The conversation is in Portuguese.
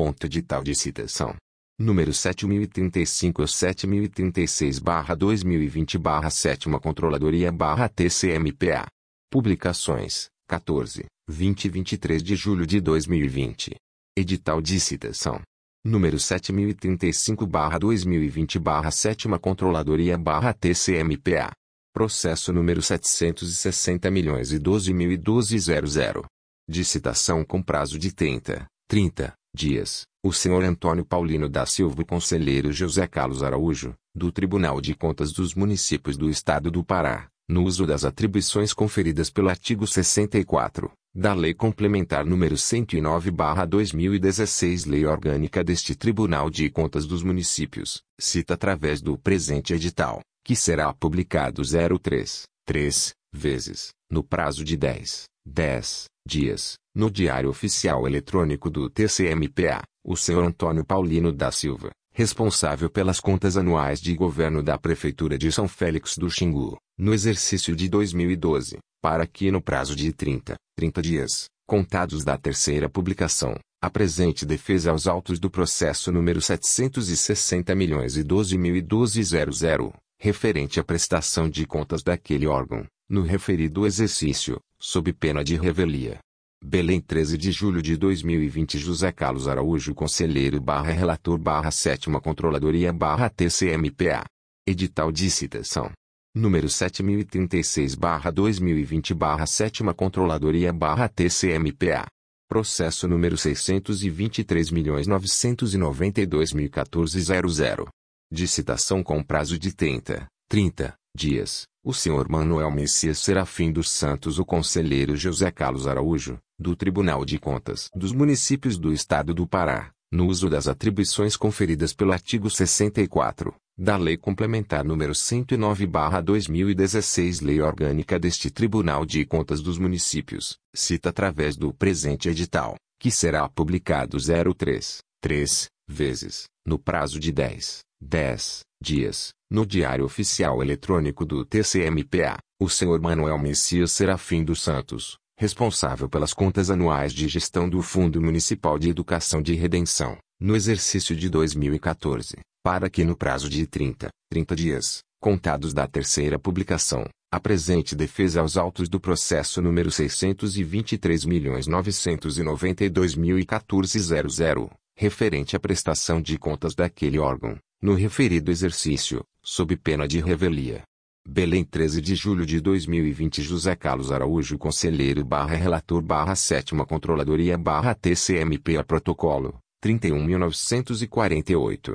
Ponto edital de citação. Número 7035 ou 7036-2020-7 Controladoria-TCMPA. Publicações, 14, 20 e 23 de julho de 2020. Edital de citação. Número 7035-2020-7 Controladoria-TCMPA. Processo número 760 milhões e 12 mil e 12 00. De citação com prazo de 30, 30 dias, o senhor Antônio Paulino da Silva e conselheiro José Carlos Araújo, do Tribunal de Contas dos Municípios do Estado do Pará, no uso das atribuições conferidas pelo artigo 64 da Lei Complementar número 109/2016, Lei Orgânica deste Tribunal de Contas dos Municípios, cita através do presente edital, que será publicado 03 3 vezes, no prazo de 10 10 dias, no Diário Oficial Eletrônico do TCMPA, o senhor Antônio Paulino da Silva, responsável pelas contas anuais de governo da Prefeitura de São Félix do Xingu, no exercício de 2012, para que no prazo de 30, 30 dias, contados da terceira publicação, apresente defesa aos autos do processo número 760 milhões e 12 mil 12 00, referente à prestação de contas daquele órgão, no referido exercício, sob pena de revelia. Belém 13 de julho de 2020 José Carlos Araújo Conselheiro barra Relator barra Sétima Controladoria barra TCMPA. Edital de citação. Número 7036 barra 2020 barra Sétima Controladoria barra TCMPA. Processo número 623.992.014.00. De citação com prazo de 30, 30 dias, o senhor Manuel Messias Serafim dos Santos o conselheiro José Carlos Araújo, do Tribunal de Contas dos Municípios do Estado do Pará, no uso das atribuições conferidas pelo artigo 64 da Lei Complementar número 109/2016, Lei Orgânica deste Tribunal de Contas dos Municípios, cita através do presente edital, que será publicado 03 3 vezes, no prazo de 10 10 dias, no Diário Oficial Eletrônico do TCMPA, o senhor Manuel Messias Serafim dos Santos, responsável pelas contas anuais de gestão do Fundo Municipal de Educação de Redenção, no exercício de 2014, para que no prazo de 30, 30 dias, contados da terceira publicação, apresente defesa aos autos do processo número 623.992.014.00, referente à prestação de contas daquele órgão, no referido exercício, sob pena de revelia. Belém 13 de julho de 2020 José Carlos Araújo Conselheiro barra Relator barra Sétima Controladoria barra TCMPA Protocolo, 31.948.